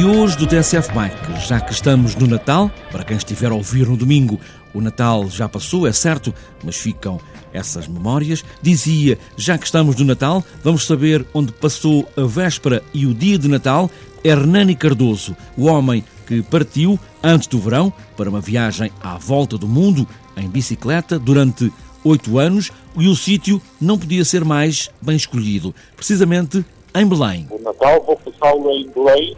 de hoje do TSF Bike, já que estamos no Natal, para quem estiver a ouvir no domingo, o Natal já passou, é certo, mas ficam essas memórias. Dizia, já que estamos no Natal, vamos saber onde passou a véspera e o dia de Natal Hernani Cardoso, o homem que partiu antes do verão para uma viagem à volta do mundo em bicicleta durante oito anos e o sítio não podia ser mais bem escolhido, precisamente em Belém. O Natal vou passá-lo em Belém,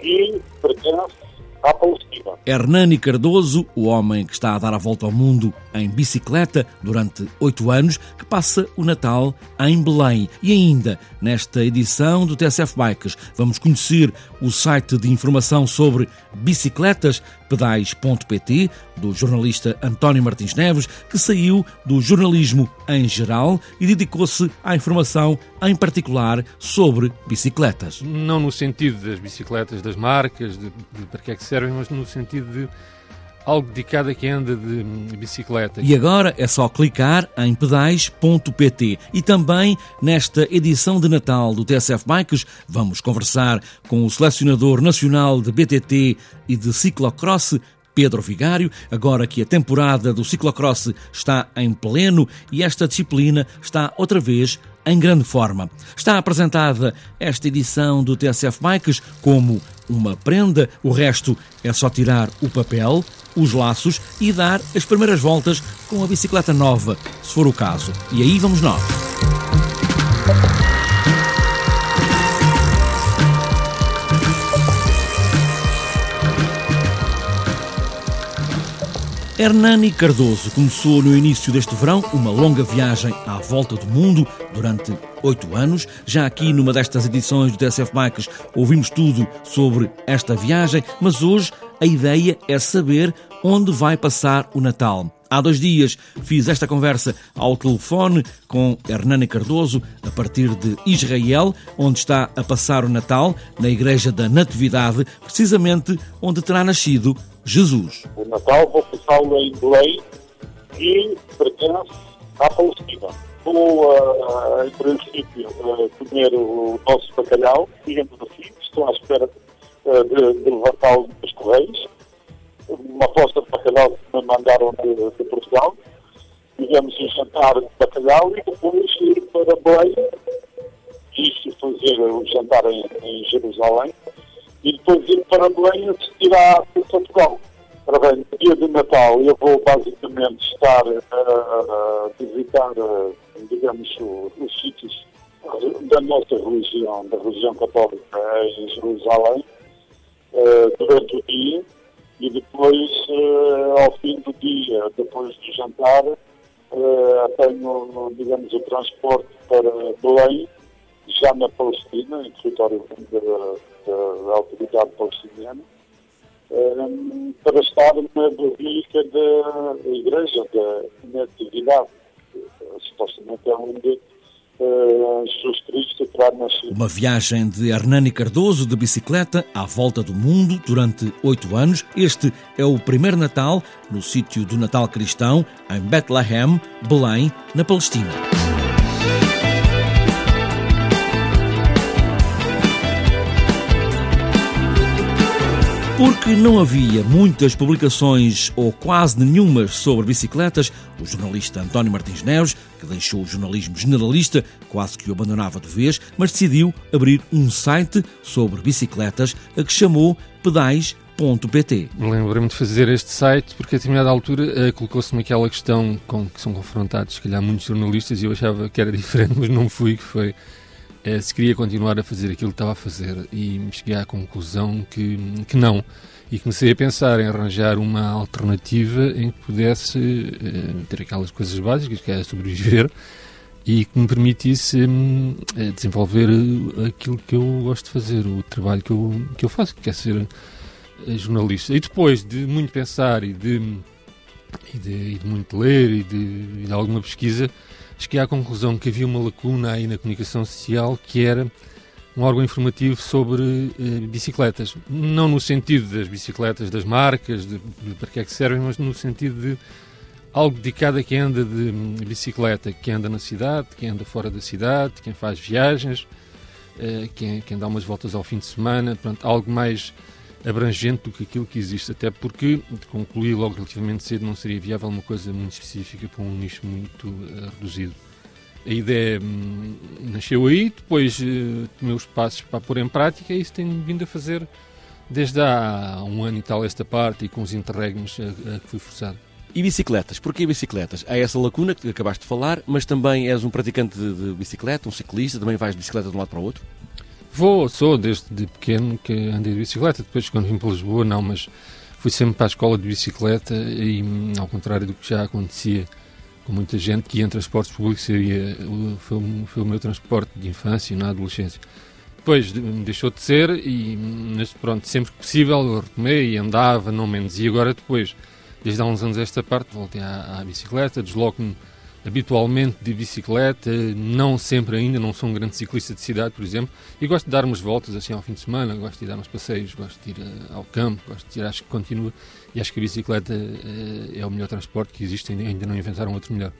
que pertence à Palestina. Hernani Cardoso, o homem que está a dar a volta ao mundo em bicicleta durante oito anos, que passa o Natal em Belém. E ainda, nesta edição do TSF Bikes, vamos conhecer o site de informação sobre bicicletas, pedais.pt, do jornalista António Martins Neves, que saiu do jornalismo em geral e dedicou-se à informação em particular sobre bicicletas. Não no sentido das bicicletas, das marcas, de, de para que é que servem, mas no sentido de algo dedicado a quem anda de bicicleta. E agora é só clicar em pedais.pt. E também nesta edição de Natal do TSF Bikes vamos conversar com o selecionador nacional de BTT e de ciclocross, Pedro Vigário, agora que a temporada do ciclocross está em pleno e esta disciplina está outra vez em grande forma. Está apresentada esta edição do TSF Bikes como uma prenda, o resto é só tirar o papel, os laços e dar as primeiras voltas com a bicicleta nova, se for o caso. E aí vamos nós. Hernani Cardoso começou no início deste verão uma longa viagem à volta do mundo durante oito anos. Já aqui numa destas edições do TSF Bikes ouvimos tudo sobre esta viagem, mas hoje a ideia é saber onde vai passar o Natal. Há dois dias fiz esta conversa ao telefone com Hernani Cardoso, a partir de Israel, onde está a passar o Natal, na Igreja da Natividade, precisamente onde terá nascido Jesus. O Natal vou passá-lo em Belém, que pertence à Palestina. Vou, uh, em princípio, uh, comer o nosso bacalhau, digamos assim, estou à espera uh, de, de levantá-lo nos Correios uma posta de bacalhau que me mandaram de, de Portugal. Tivemos um jantar de bacalhau e depois ir para Belém, isto fazer o jantar em, em, Jerusalém, e depois ir para Belém assistir à Portugal. Ora bem, no dia de Natal eu vou basicamente estar a visitar, digamos, os sítios da nossa religião, da religião católica em Jerusalém, uh, durante o dia e depois, uh, ao fim do dia, depois do jantar, tenho, digamos, o transporte para Belém, já na Palestina, em território da, da, da autoridade palestiniana, uh, para estar na Basílica da Igreja da Natividade, supostamente é onde Nascido. Uma viagem de Hernani Cardoso de bicicleta à volta do mundo durante oito anos. Este é o primeiro Natal no sítio do Natal Cristão, em Bethlehem, Belém, na Palestina. Porque não havia muitas publicações ou quase nenhumas sobre bicicletas, o jornalista António Martins Neves, que deixou o jornalismo generalista, quase que o abandonava de vez, mas decidiu abrir um site sobre bicicletas a que chamou pedais.pt. Lembrei-me de fazer este site porque a determinada altura uh, colocou-se-me aquela questão com que são confrontados, se calhar, muitos jornalistas e eu achava que era diferente, mas não fui, que foi é, se queria continuar a fazer aquilo que estava a fazer e cheguei à conclusão que, que não. E comecei a pensar em arranjar uma alternativa em que pudesse é, ter aquelas coisas básicas, que é sobreviver, e que me permitisse é, desenvolver aquilo que eu gosto de fazer, o trabalho que eu, que eu faço, que é ser jornalista. E depois de muito pensar e de, e de, e de muito ler e de, e de alguma pesquisa, cheguei à conclusão que havia uma lacuna aí na comunicação social que era um órgão informativo sobre eh, bicicletas. Não no sentido das bicicletas, das marcas, de, de para que é que servem, mas no sentido de algo dedicado a quem anda de bicicleta, quem anda na cidade, quem anda fora da cidade, quem faz viagens, quem, quem dá umas voltas ao fim de semana, pronto, algo mais abrangente do que aquilo que existe, até porque, concluí logo relativamente cedo, não seria viável uma coisa muito específica para um nicho muito uh, reduzido. A ideia hum, nasceu aí, depois uh, tomei os passos para pôr em prática e isso tenho vindo a fazer desde há um ano e tal esta parte e com os interregnos a, a que fui forçado. E bicicletas? Porquê bicicletas? Há essa lacuna que acabaste de falar, mas também és um praticante de, de bicicleta, um ciclista, também vais de bicicleta de um lado para o outro? Vou, sou desde de pequeno que andei de bicicleta, depois quando vim para Lisboa não, mas fui sempre para a escola de bicicleta e ao contrário do que já acontecia com muita gente que ia em transportes públicos seria, foi, foi o meu transporte de infância e na adolescência. Depois deixou de ser e mas pronto, sempre que possível retomei e andava, não menos. E agora depois, desde há uns anos esta parte, voltei à, à bicicleta, desloco-me habitualmente de bicicleta, não sempre ainda, não sou um grande ciclista de cidade, por exemplo, e gosto de dar umas voltas assim ao fim de semana, gosto de dar uns passeios, gosto de ir eh, ao campo, gosto de ir, acho que continua, e acho que a bicicleta eh, é o melhor transporte que existe, ainda não inventaram outro melhor.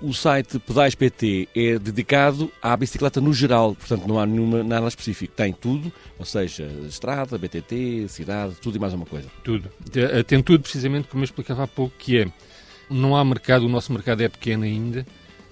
O site Pedais PT é dedicado à bicicleta no geral, portanto não há nenhuma, nada específico. Tem tudo, ou seja, estrada, BTT, cidade, tudo e mais uma coisa. Tudo. Tem tudo precisamente como eu explicava há pouco, que é não há mercado, o nosso mercado é pequeno ainda,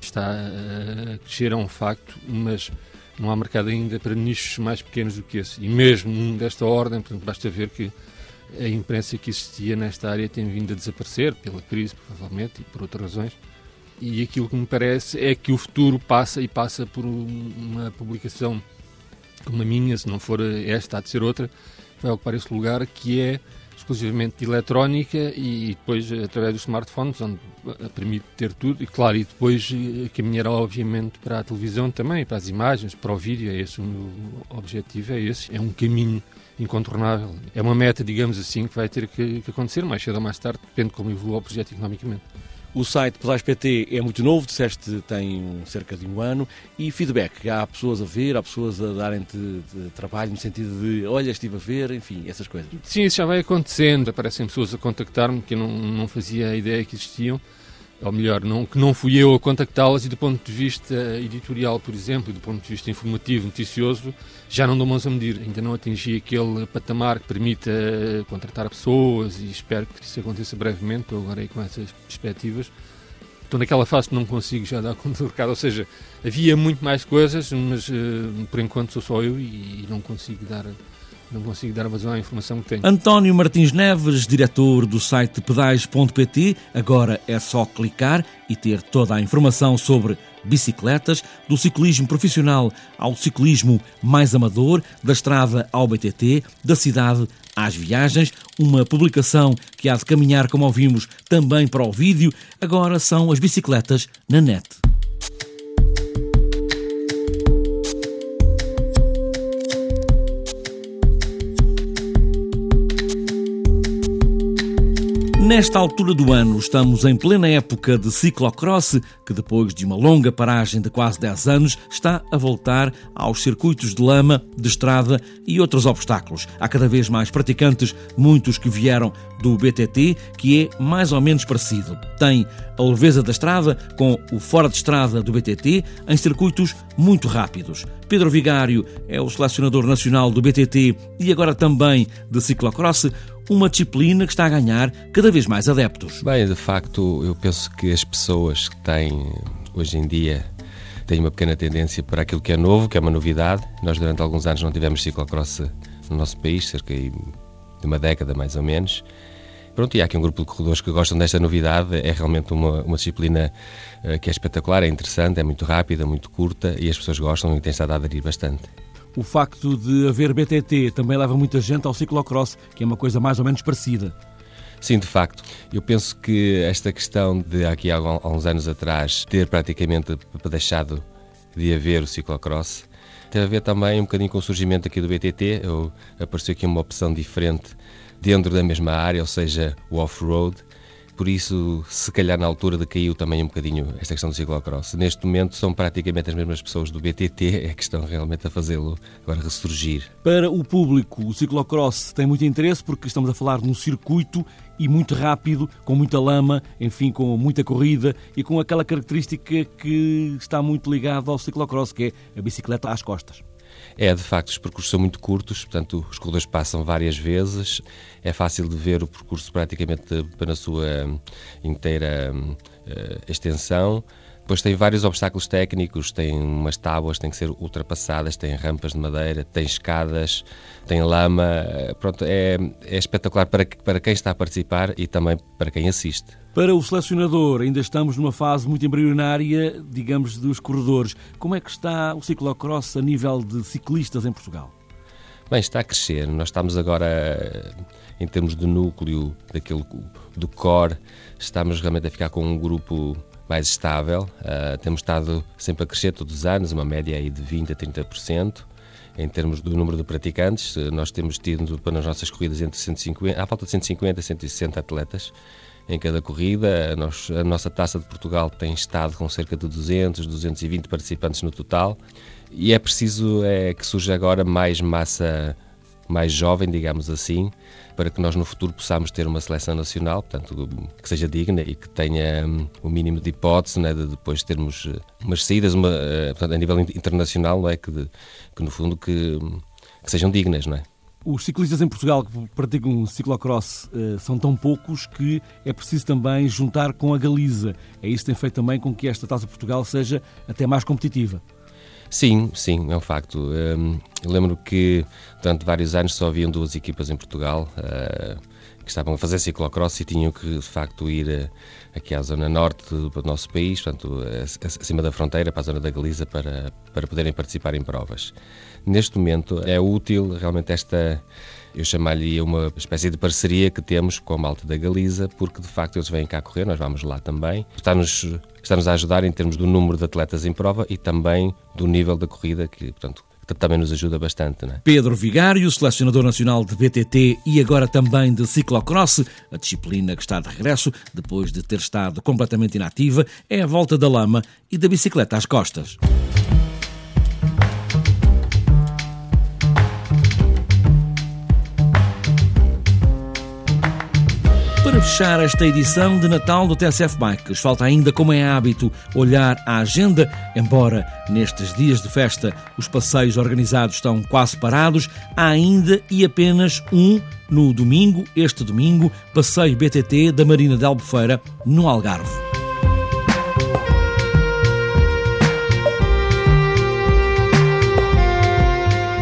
está a crescer, é um facto, mas não há mercado ainda para nichos mais pequenos do que esse. E mesmo desta ordem, portanto, basta ver que a imprensa que existia nesta área tem vindo a desaparecer, pela crise, provavelmente, e por outras razões. E aquilo que me parece é que o futuro passa e passa por uma publicação como a minha, se não for esta, há de ser outra, vai ocupar esse lugar, que é exclusivamente de eletrónica e depois através dos smartphones, onde permite ter tudo, e claro, e depois eh, caminhará obviamente para a televisão também, para as imagens, para o vídeo, é esse o meu objetivo, é esse, é um caminho incontornável. É uma meta, digamos assim, que vai ter que, que acontecer mais cedo ou mais tarde, depende de como evolua o projeto economicamente. O site Pedais PT é muito novo, disseste tem cerca de um ano, e feedback, há pessoas a ver, há pessoas a darem-te trabalho no sentido de, olha, estive a ver, enfim, essas coisas. Sim, isso já vai acontecendo, aparecem pessoas a contactar-me que eu não, não fazia ideia que existiam, ou melhor, não, que não fui eu a contactá-las e do ponto de vista editorial, por exemplo, e do ponto de vista informativo, noticioso, já não dou mãos a medir. Ainda não atingi aquele patamar que permita contratar pessoas e espero que isso aconteça brevemente, estou agora aí com essas perspectivas. Estou naquela fase que não consigo já dar conta do recado, ou seja, havia muito mais coisas, mas uh, por enquanto sou só eu e, e não consigo dar não consigo dar vazão à informação que tenho. António Martins Neves, diretor do site pedais.pt. Agora é só clicar e ter toda a informação sobre bicicletas, do ciclismo profissional ao ciclismo mais amador, da estrada ao BTT, da cidade às viagens, uma publicação que há de caminhar, como ouvimos, também para o vídeo. Agora são as bicicletas na net. Nesta altura do ano, estamos em plena época de ciclocross, que depois de uma longa paragem de quase 10 anos, está a voltar aos circuitos de lama, de estrada e outros obstáculos. Há cada vez mais praticantes, muitos que vieram do BTT, que é mais ou menos parecido. Tem a leveza da estrada com o fora de estrada do BTT em circuitos muito rápidos. Pedro Vigário é o selecionador nacional do BTT e agora também de ciclocross uma disciplina que está a ganhar cada vez mais adeptos. Bem, de facto, eu penso que as pessoas que têm hoje em dia têm uma pequena tendência para aquilo que é novo, que é uma novidade. Nós durante alguns anos não tivemos ciclocross no nosso país, cerca de uma década mais ou menos. Pronto, e há aqui um grupo de corredores que gostam desta novidade. É realmente uma, uma disciplina uh, que é espetacular, é interessante, é muito rápida, muito curta e as pessoas gostam e têm estado a aderir bastante. O facto de haver BTT também leva muita gente ao ciclocross, que é uma coisa mais ou menos parecida. Sim, de facto. Eu penso que esta questão de aqui há uns anos atrás ter praticamente deixado de haver o ciclocross tem a ver também um bocadinho com o surgimento aqui do BTT. Eu, apareceu aqui uma opção diferente dentro da mesma área, ou seja, o off-road, por isso, se calhar na altura decaiu também um bocadinho esta questão do ciclocross. Neste momento são praticamente as mesmas pessoas do BTT é que estão realmente a fazê-lo agora ressurgir. Para o público, o ciclocross tem muito interesse porque estamos a falar de um circuito e muito rápido, com muita lama, enfim, com muita corrida e com aquela característica que está muito ligada ao ciclocross, que é a bicicleta às costas. É, de facto, os percursos são muito curtos, portanto, os corredores passam várias vezes, é fácil de ver o percurso praticamente na sua inteira uh, extensão. Depois tem vários obstáculos técnicos, tem umas tábuas que têm que ser ultrapassadas, tem rampas de madeira, tem escadas, tem lama. Pronto, é, é espetacular para, para quem está a participar e também para quem assiste. Para o selecionador, ainda estamos numa fase muito embrionária, digamos, dos corredores. Como é que está o ciclocross a nível de ciclistas em Portugal? Bem, está a crescer. Nós estamos agora, em termos de núcleo, daquele, do core, estamos realmente a ficar com um grupo mais estável. Uh, temos estado sempre a crescer todos os anos, uma média aí de 20% a 30%. Em termos do número de praticantes, nós temos tido para as nossas corridas entre 150, à falta de 150 a 160 atletas em cada corrida. A, nós, a nossa Taça de Portugal tem estado com cerca de 200, 220 participantes no total. E é preciso é, que surja agora mais massa mais jovem, digamos assim, para que nós no futuro possamos ter uma seleção nacional, portanto, que seja digna e que tenha um, o mínimo de hipótese né, de depois termos uh, umas saídas uma, uh, portanto, a nível internacional, não é? que, de, que no fundo que, que sejam dignas, não é? Os ciclistas em Portugal que praticam ciclocross uh, são tão poucos que é preciso também juntar com a Galiza. É isso que tem feito também com que esta Taça Portugal seja até mais competitiva. Sim, sim, é um facto. Um, eu lembro que durante vários anos só haviam duas equipas em Portugal uh, que estavam a fazer ciclocross e tinham que, de facto, ir uh, aqui à zona norte do nosso país, portanto, acima da fronteira, para a zona da Galiza, para, para poderem participar em provas. Neste momento é útil realmente esta eu chamaria uma espécie de parceria que temos com a malta da Galiza, porque de facto eles vêm cá correr, nós vamos lá também. Está-nos está -nos a ajudar em termos do número de atletas em prova e também do nível da corrida, que portanto também nos ajuda bastante. É? Pedro Vigário, selecionador nacional de BTT e agora também de ciclocross, a disciplina que está de regresso depois de ter estado completamente inativa, é a volta da lama e da bicicleta às costas. Para fechar esta edição de Natal do TSF Bikes, falta ainda, como é hábito, olhar a agenda, embora nestes dias de festa os passeios organizados estão quase parados, há ainda e apenas um no domingo, este domingo, passeio BTT da Marina de Albufeira, no Algarve.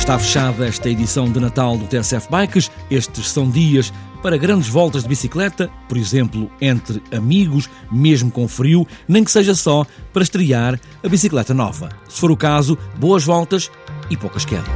Está fechada esta edição de Natal do TSF Bikes. Estes são dias para grandes voltas de bicicleta, por exemplo, entre amigos, mesmo com frio, nem que seja só para estrear a bicicleta nova. Se for o caso, boas voltas e poucas quedas.